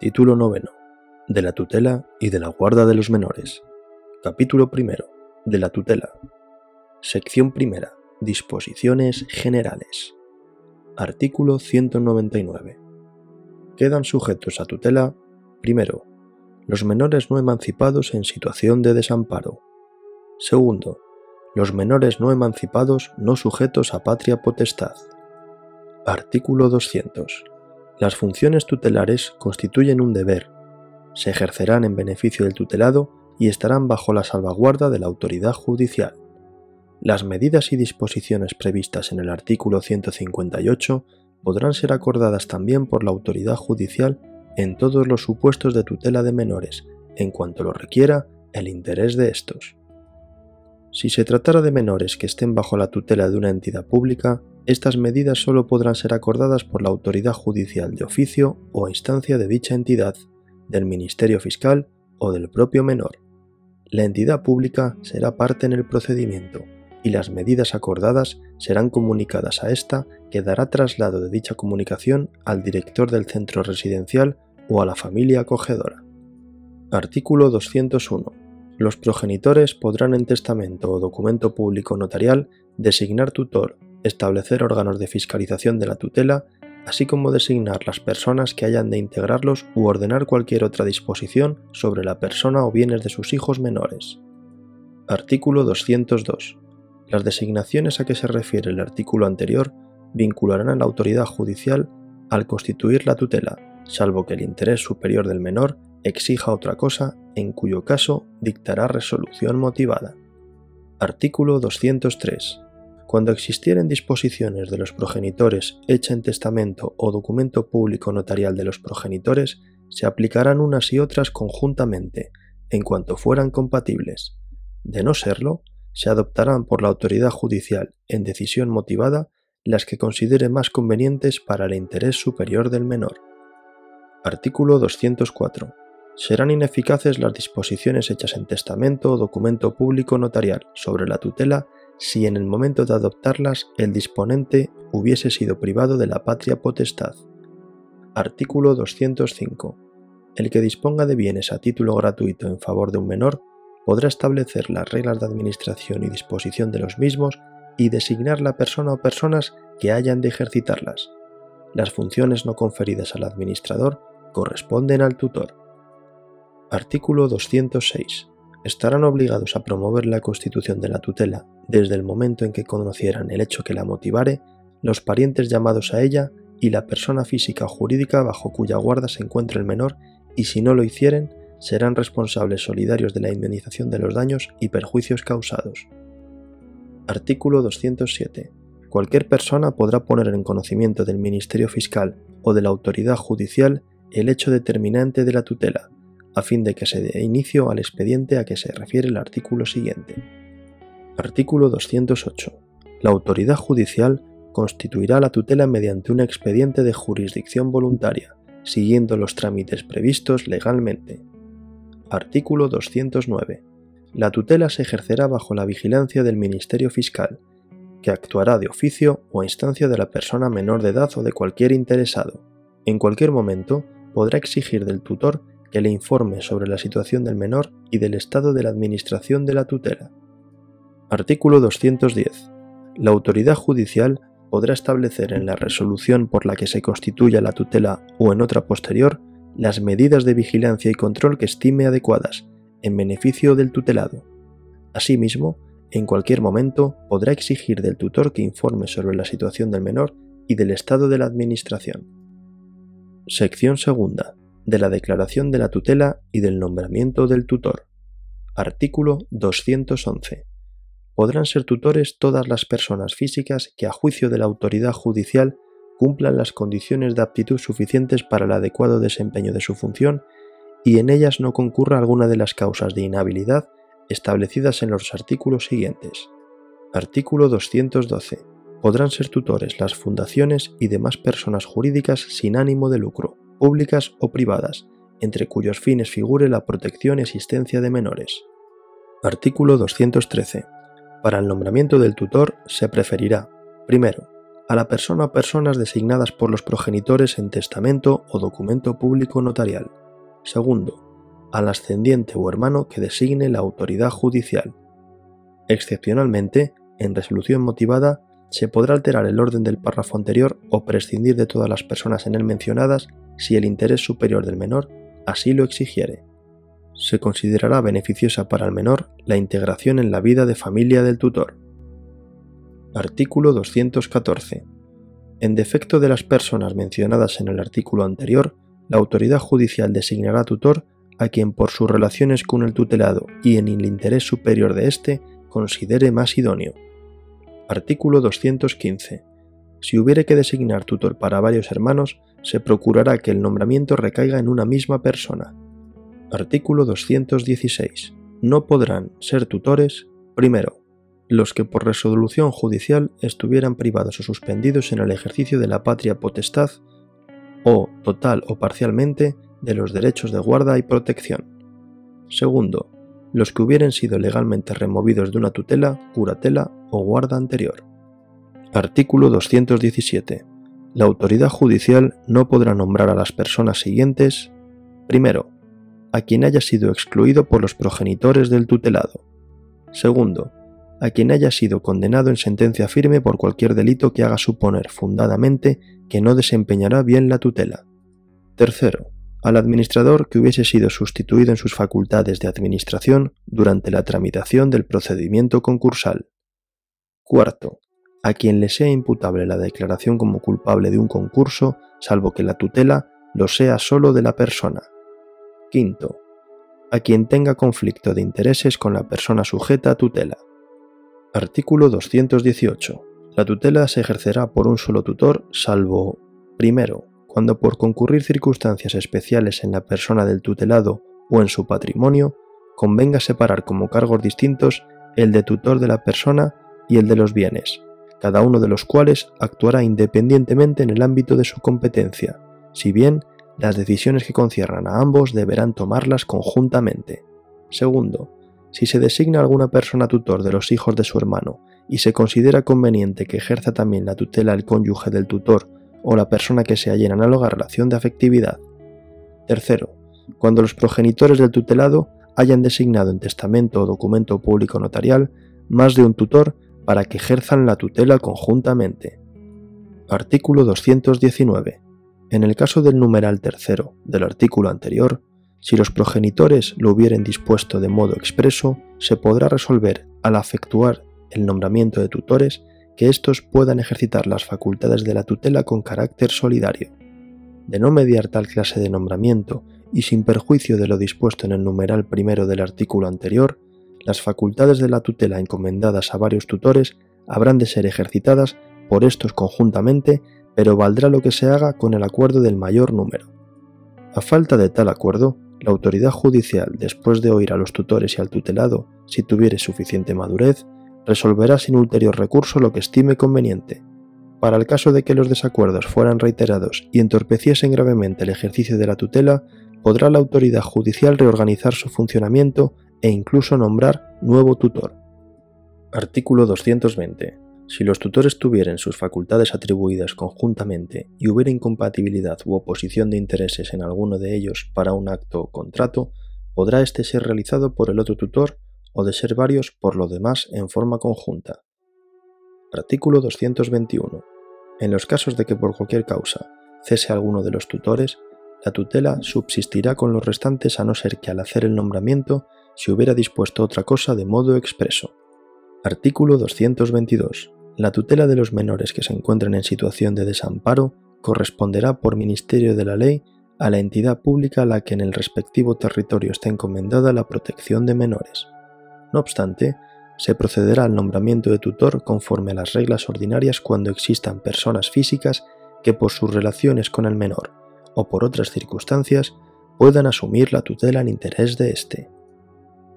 Título noveno. De la tutela y de la guarda de los menores. Capítulo primero. De la tutela. Sección primera. Disposiciones generales. Artículo 199. Quedan sujetos a tutela, primero, los menores no emancipados en situación de desamparo. Segundo, los menores no emancipados no sujetos a patria potestad. Artículo 200. Las funciones tutelares constituyen un deber, se ejercerán en beneficio del tutelado y estarán bajo la salvaguarda de la autoridad judicial. Las medidas y disposiciones previstas en el artículo 158 podrán ser acordadas también por la autoridad judicial en todos los supuestos de tutela de menores, en cuanto lo requiera el interés de estos. Si se tratara de menores que estén bajo la tutela de una entidad pública, estas medidas solo podrán ser acordadas por la autoridad judicial de oficio o instancia de dicha entidad, del Ministerio Fiscal o del propio menor. La entidad pública será parte en el procedimiento y las medidas acordadas serán comunicadas a ésta que dará traslado de dicha comunicación al director del centro residencial o a la familia acogedora. Artículo 201 los progenitores podrán en testamento o documento público notarial designar tutor, establecer órganos de fiscalización de la tutela, así como designar las personas que hayan de integrarlos u ordenar cualquier otra disposición sobre la persona o bienes de sus hijos menores. Artículo 202. Las designaciones a que se refiere el artículo anterior vincularán a la autoridad judicial al constituir la tutela, salvo que el interés superior del menor exija otra cosa, en cuyo caso dictará resolución motivada. Artículo 203. Cuando existieren disposiciones de los progenitores hecha en testamento o documento público notarial de los progenitores, se aplicarán unas y otras conjuntamente, en cuanto fueran compatibles. De no serlo, se adoptarán por la autoridad judicial, en decisión motivada, las que considere más convenientes para el interés superior del menor. Artículo 204 serán ineficaces las disposiciones hechas en testamento o documento público notarial sobre la tutela si en el momento de adoptarlas el disponente hubiese sido privado de la patria potestad. Artículo 205. El que disponga de bienes a título gratuito en favor de un menor podrá establecer las reglas de administración y disposición de los mismos y designar la persona o personas que hayan de ejercitarlas. Las funciones no conferidas al administrador corresponden al tutor. Artículo 206. Estarán obligados a promover la constitución de la tutela desde el momento en que conocieran el hecho que la motivare los parientes llamados a ella y la persona física o jurídica bajo cuya guarda se encuentre el menor y si no lo hicieren serán responsables solidarios de la indemnización de los daños y perjuicios causados. Artículo 207. Cualquier persona podrá poner en conocimiento del Ministerio Fiscal o de la autoridad judicial el hecho determinante de la tutela, a fin de que se dé inicio al expediente a que se refiere el artículo siguiente. Artículo 208. La autoridad judicial constituirá la tutela mediante un expediente de jurisdicción voluntaria, siguiendo los trámites previstos legalmente. Artículo 209. La tutela se ejercerá bajo la vigilancia del Ministerio Fiscal, que actuará de oficio o a instancia de la persona menor de edad o de cualquier interesado. En cualquier momento podrá exigir del tutor que le informe sobre la situación del menor y del estado de la administración de la tutela. Artículo 210. La autoridad judicial podrá establecer en la resolución por la que se constituya la tutela o en otra posterior las medidas de vigilancia y control que estime adecuadas, en beneficio del tutelado. Asimismo, en cualquier momento podrá exigir del tutor que informe sobre la situación del menor y del estado de la administración. Sección segunda de la declaración de la tutela y del nombramiento del tutor. Artículo 211. Podrán ser tutores todas las personas físicas que a juicio de la autoridad judicial cumplan las condiciones de aptitud suficientes para el adecuado desempeño de su función y en ellas no concurra alguna de las causas de inhabilidad establecidas en los artículos siguientes. Artículo 212. Podrán ser tutores las fundaciones y demás personas jurídicas sin ánimo de lucro públicas o privadas, entre cuyos fines figure la protección y asistencia de menores. Artículo 213. Para el nombramiento del tutor se preferirá, primero, a la persona o personas designadas por los progenitores en testamento o documento público notarial. Segundo, al ascendiente o hermano que designe la autoridad judicial. Excepcionalmente, en resolución motivada, se podrá alterar el orden del párrafo anterior o prescindir de todas las personas en él mencionadas si el interés superior del menor así lo exigiere. Se considerará beneficiosa para el menor la integración en la vida de familia del tutor. Artículo 214. En defecto de las personas mencionadas en el artículo anterior, la autoridad judicial designará tutor a quien por sus relaciones con el tutelado y en el interés superior de éste considere más idóneo. Artículo 215. Si hubiere que designar tutor para varios hermanos, se procurará que el nombramiento recaiga en una misma persona. Artículo 216. No podrán ser tutores, primero, los que por resolución judicial estuvieran privados o suspendidos en el ejercicio de la patria potestad o, total o parcialmente, de los derechos de guarda y protección. Segundo, los que hubieran sido legalmente removidos de una tutela, curatela o guarda anterior. Artículo 217. La autoridad judicial no podrá nombrar a las personas siguientes, primero, a quien haya sido excluido por los progenitores del tutelado. Segundo, a quien haya sido condenado en sentencia firme por cualquier delito que haga suponer fundadamente que no desempeñará bien la tutela. Tercero, al administrador que hubiese sido sustituido en sus facultades de administración durante la tramitación del procedimiento concursal. Cuarto, a quien le sea imputable la declaración como culpable de un concurso, salvo que la tutela lo sea solo de la persona. Quinto, a quien tenga conflicto de intereses con la persona sujeta a tutela. Artículo 218. La tutela se ejercerá por un solo tutor, salvo, primero, cuando por concurrir circunstancias especiales en la persona del tutelado o en su patrimonio, convenga separar como cargos distintos el de tutor de la persona y el de los bienes, cada uno de los cuales actuará independientemente en el ámbito de su competencia, si bien las decisiones que conciernan a ambos deberán tomarlas conjuntamente. Segundo, si se designa alguna persona tutor de los hijos de su hermano y se considera conveniente que ejerza también la tutela el cónyuge del tutor o la persona que se halla en análoga relación de afectividad. Tercero, cuando los progenitores del tutelado hayan designado en testamento o documento público notarial más de un tutor para que ejerzan la tutela conjuntamente. Artículo 219. En el caso del numeral tercero del artículo anterior, si los progenitores lo hubieren dispuesto de modo expreso, se podrá resolver, al efectuar el nombramiento de tutores, que éstos puedan ejercitar las facultades de la tutela con carácter solidario. De no mediar tal clase de nombramiento y sin perjuicio de lo dispuesto en el numeral primero del artículo anterior, las facultades de la tutela encomendadas a varios tutores habrán de ser ejercitadas por estos conjuntamente, pero valdrá lo que se haga con el acuerdo del mayor número. A falta de tal acuerdo, la autoridad judicial, después de oír a los tutores y al tutelado, si tuviere suficiente madurez, resolverá sin ulterior recurso lo que estime conveniente. Para el caso de que los desacuerdos fueran reiterados y entorpeciesen gravemente el ejercicio de la tutela, podrá la autoridad judicial reorganizar su funcionamiento e incluso nombrar nuevo tutor. Artículo 220. Si los tutores tuvieran sus facultades atribuidas conjuntamente y hubiera incompatibilidad u oposición de intereses en alguno de ellos para un acto o contrato, podrá éste ser realizado por el otro tutor o de ser varios por lo demás en forma conjunta. Artículo 221. En los casos de que por cualquier causa cese alguno de los tutores, la tutela subsistirá con los restantes a no ser que al hacer el nombramiento se hubiera dispuesto otra cosa de modo expreso. Artículo 222. La tutela de los menores que se encuentren en situación de desamparo corresponderá por Ministerio de la Ley a la entidad pública a la que en el respectivo territorio está encomendada la protección de menores. No obstante, se procederá al nombramiento de tutor conforme a las reglas ordinarias cuando existan personas físicas que por sus relaciones con el menor o por otras circunstancias puedan asumir la tutela en interés de éste.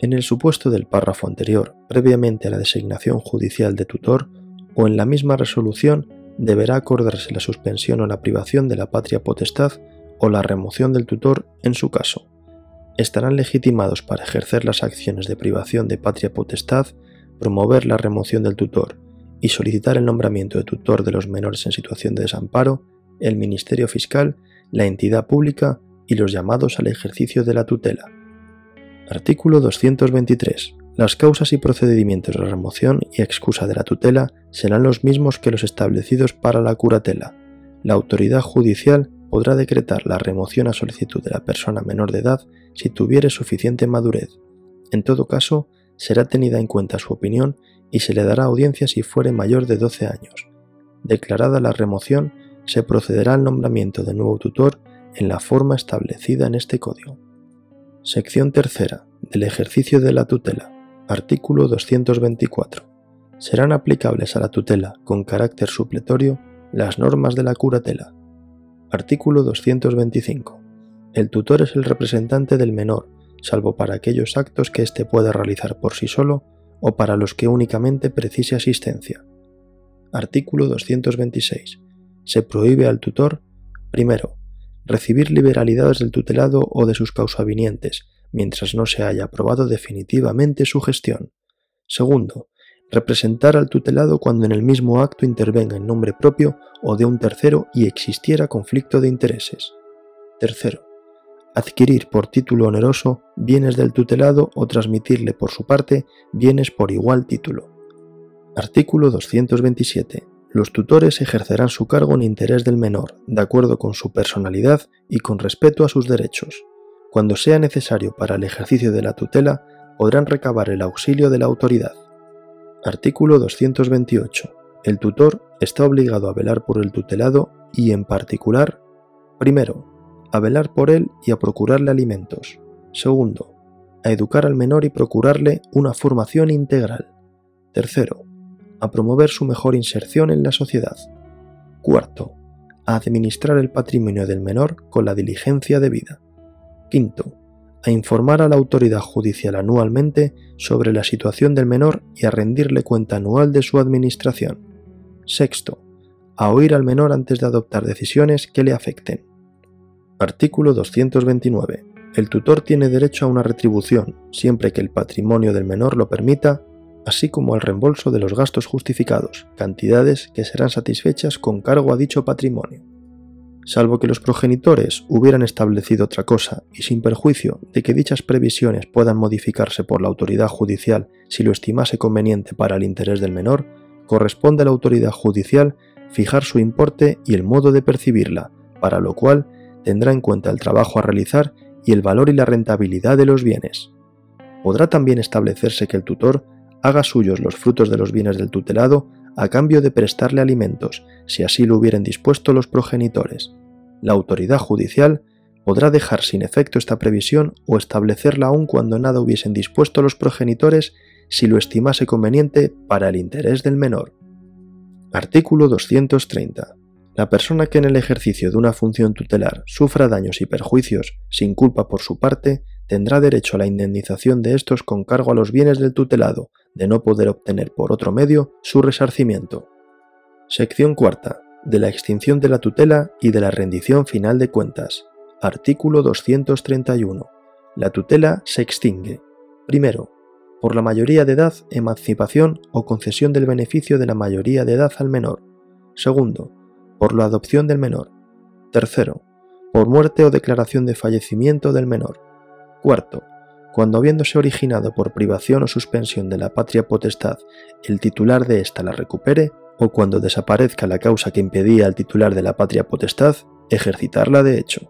En el supuesto del párrafo anterior, previamente a la designación judicial de tutor, o en la misma resolución deberá acordarse la suspensión o la privación de la patria potestad o la remoción del tutor en su caso. Estarán legitimados para ejercer las acciones de privación de patria potestad, promover la remoción del tutor y solicitar el nombramiento de tutor de los menores en situación de desamparo, el Ministerio Fiscal, la entidad pública y los llamados al ejercicio de la tutela. Artículo 223. Las causas y procedimientos de remoción y excusa de la tutela serán los mismos que los establecidos para la curatela. La autoridad judicial podrá decretar la remoción a solicitud de la persona menor de edad si tuviere suficiente madurez. En todo caso, será tenida en cuenta su opinión y se le dará audiencia si fuere mayor de 12 años. Declarada la remoción, se procederá al nombramiento de nuevo tutor en la forma establecida en este código. Sección tercera del ejercicio de la tutela. Artículo 224. Serán aplicables a la tutela con carácter supletorio las normas de la curatela. Artículo 225. El tutor es el representante del menor, salvo para aquellos actos que éste pueda realizar por sí solo o para los que únicamente precise asistencia. Artículo 226. Se prohíbe al tutor, primero, recibir liberalidades del tutelado o de sus causavinientes, mientras no se haya aprobado definitivamente su gestión. Segundo, representar al tutelado cuando en el mismo acto intervenga en nombre propio o de un tercero y existiera conflicto de intereses. Tercero, adquirir por título oneroso bienes del tutelado o transmitirle por su parte bienes por igual título. Artículo 227. Los tutores ejercerán su cargo en interés del menor, de acuerdo con su personalidad y con respeto a sus derechos. Cuando sea necesario para el ejercicio de la tutela, podrán recabar el auxilio de la autoridad. Artículo 228. El tutor está obligado a velar por el tutelado y, en particular, primero, a velar por él y a procurarle alimentos. Segundo, a educar al menor y procurarle una formación integral. Tercero, a promover su mejor inserción en la sociedad. Cuarto, a administrar el patrimonio del menor con la diligencia debida. Quinto, a informar a la autoridad judicial anualmente sobre la situación del menor y a rendirle cuenta anual de su administración. Sexto, a oír al menor antes de adoptar decisiones que le afecten. Artículo 229. El tutor tiene derecho a una retribución, siempre que el patrimonio del menor lo permita, así como al reembolso de los gastos justificados, cantidades que serán satisfechas con cargo a dicho patrimonio. Salvo que los progenitores hubieran establecido otra cosa y sin perjuicio de que dichas previsiones puedan modificarse por la autoridad judicial si lo estimase conveniente para el interés del menor, corresponde a la autoridad judicial fijar su importe y el modo de percibirla, para lo cual tendrá en cuenta el trabajo a realizar y el valor y la rentabilidad de los bienes. Podrá también establecerse que el tutor haga suyos los frutos de los bienes del tutelado a cambio de prestarle alimentos, si así lo hubieran dispuesto los progenitores. La autoridad judicial podrá dejar sin efecto esta previsión o establecerla aún cuando nada hubiesen dispuesto los progenitores si lo estimase conveniente para el interés del menor. Artículo 230. La persona que en el ejercicio de una función tutelar sufra daños y perjuicios sin culpa por su parte, tendrá derecho a la indemnización de estos con cargo a los bienes del tutelado, de no poder obtener por otro medio su resarcimiento. Sección cuarta. De la extinción de la tutela y de la rendición final de cuentas. Artículo 231. La tutela se extingue. Primero, por la mayoría de edad, emancipación o concesión del beneficio de la mayoría de edad al menor. Segundo, por la adopción del menor. Tercero, por muerte o declaración de fallecimiento del menor. Cuarto, cuando habiéndose originado por privación o suspensión de la patria potestad, el titular de ésta la recupere, o cuando desaparezca la causa que impedía al titular de la patria potestad ejercitarla de hecho.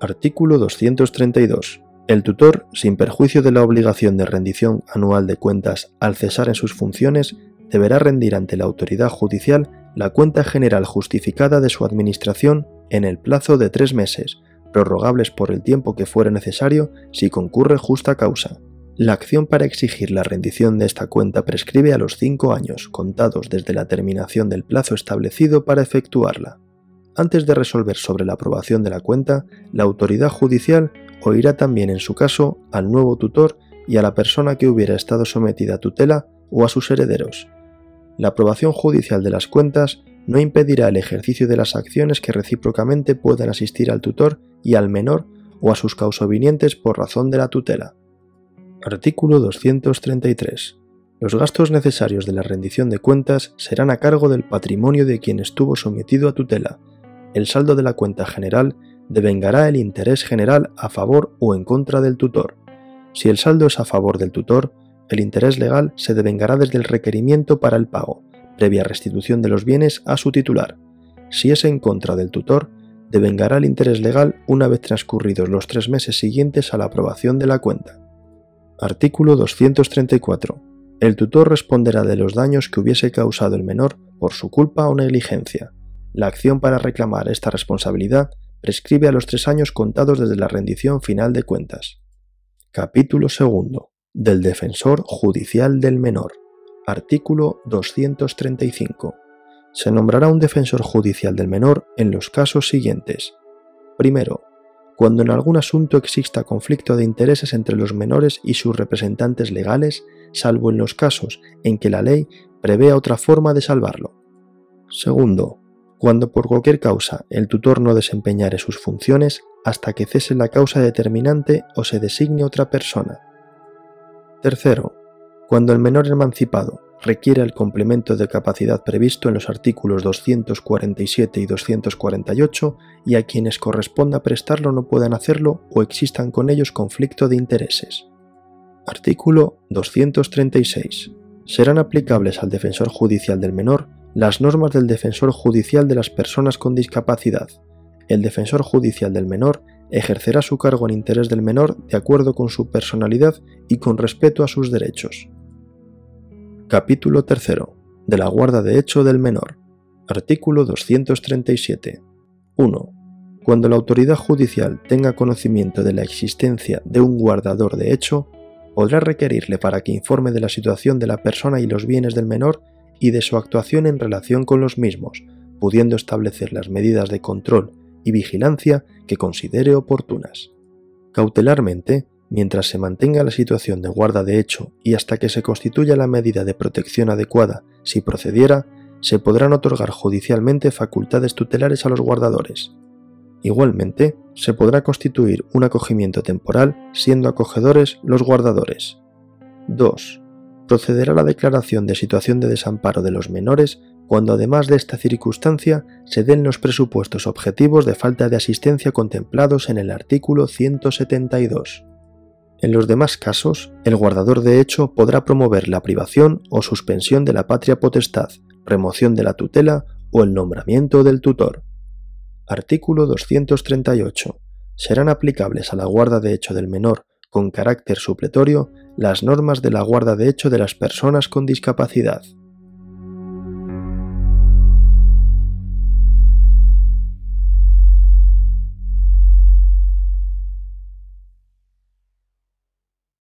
Artículo 232. El tutor, sin perjuicio de la obligación de rendición anual de cuentas al cesar en sus funciones, deberá rendir ante la autoridad judicial la cuenta general justificada de su administración en el plazo de tres meses, prorrogables por el tiempo que fuere necesario si concurre justa causa. La acción para exigir la rendición de esta cuenta prescribe a los cinco años contados desde la terminación del plazo establecido para efectuarla. Antes de resolver sobre la aprobación de la cuenta, la autoridad judicial oirá también en su caso al nuevo tutor y a la persona que hubiera estado sometida a tutela o a sus herederos, la aprobación judicial de las cuentas no impedirá el ejercicio de las acciones que recíprocamente puedan asistir al tutor y al menor o a sus causobinientes por razón de la tutela. Artículo 233. Los gastos necesarios de la rendición de cuentas serán a cargo del patrimonio de quien estuvo sometido a tutela. El saldo de la cuenta general devengará el interés general a favor o en contra del tutor. Si el saldo es a favor del tutor, el interés legal se devengará desde el requerimiento para el pago, previa restitución de los bienes a su titular. Si es en contra del tutor, devengará el interés legal una vez transcurridos los tres meses siguientes a la aprobación de la cuenta. Artículo 234. El tutor responderá de los daños que hubiese causado el menor por su culpa o negligencia. La acción para reclamar esta responsabilidad prescribe a los tres años contados desde la rendición final de cuentas. Capítulo 2. Del Defensor Judicial del Menor. Artículo 235. Se nombrará un defensor judicial del menor en los casos siguientes. Primero, cuando en algún asunto exista conflicto de intereses entre los menores y sus representantes legales, salvo en los casos en que la ley prevea otra forma de salvarlo. Segundo, cuando por cualquier causa el tutor no desempeñare sus funciones hasta que cese la causa determinante o se designe otra persona. Tercero, cuando el menor emancipado requiere el complemento de capacidad previsto en los artículos 247 y 248 y a quienes corresponda prestarlo no puedan hacerlo o existan con ellos conflicto de intereses. Artículo 236. Serán aplicables al defensor judicial del menor las normas del defensor judicial de las personas con discapacidad. El defensor judicial del menor ejercerá su cargo en interés del menor de acuerdo con su personalidad y con respeto a sus derechos. Capítulo 3. De la guarda de hecho del menor. Artículo 237. 1. Cuando la autoridad judicial tenga conocimiento de la existencia de un guardador de hecho, podrá requerirle para que informe de la situación de la persona y los bienes del menor y de su actuación en relación con los mismos, pudiendo establecer las medidas de control y vigilancia que considere oportunas. Cautelarmente, mientras se mantenga la situación de guarda de hecho y hasta que se constituya la medida de protección adecuada, si procediera, se podrán otorgar judicialmente facultades tutelares a los guardadores. Igualmente, se podrá constituir un acogimiento temporal siendo acogedores los guardadores. 2. Procederá la declaración de situación de desamparo de los menores cuando además de esta circunstancia se den los presupuestos objetivos de falta de asistencia contemplados en el artículo 172. En los demás casos, el guardador de hecho podrá promover la privación o suspensión de la patria potestad, remoción de la tutela o el nombramiento del tutor. Artículo 238. Serán aplicables a la guarda de hecho del menor con carácter supletorio las normas de la guarda de hecho de las personas con discapacidad.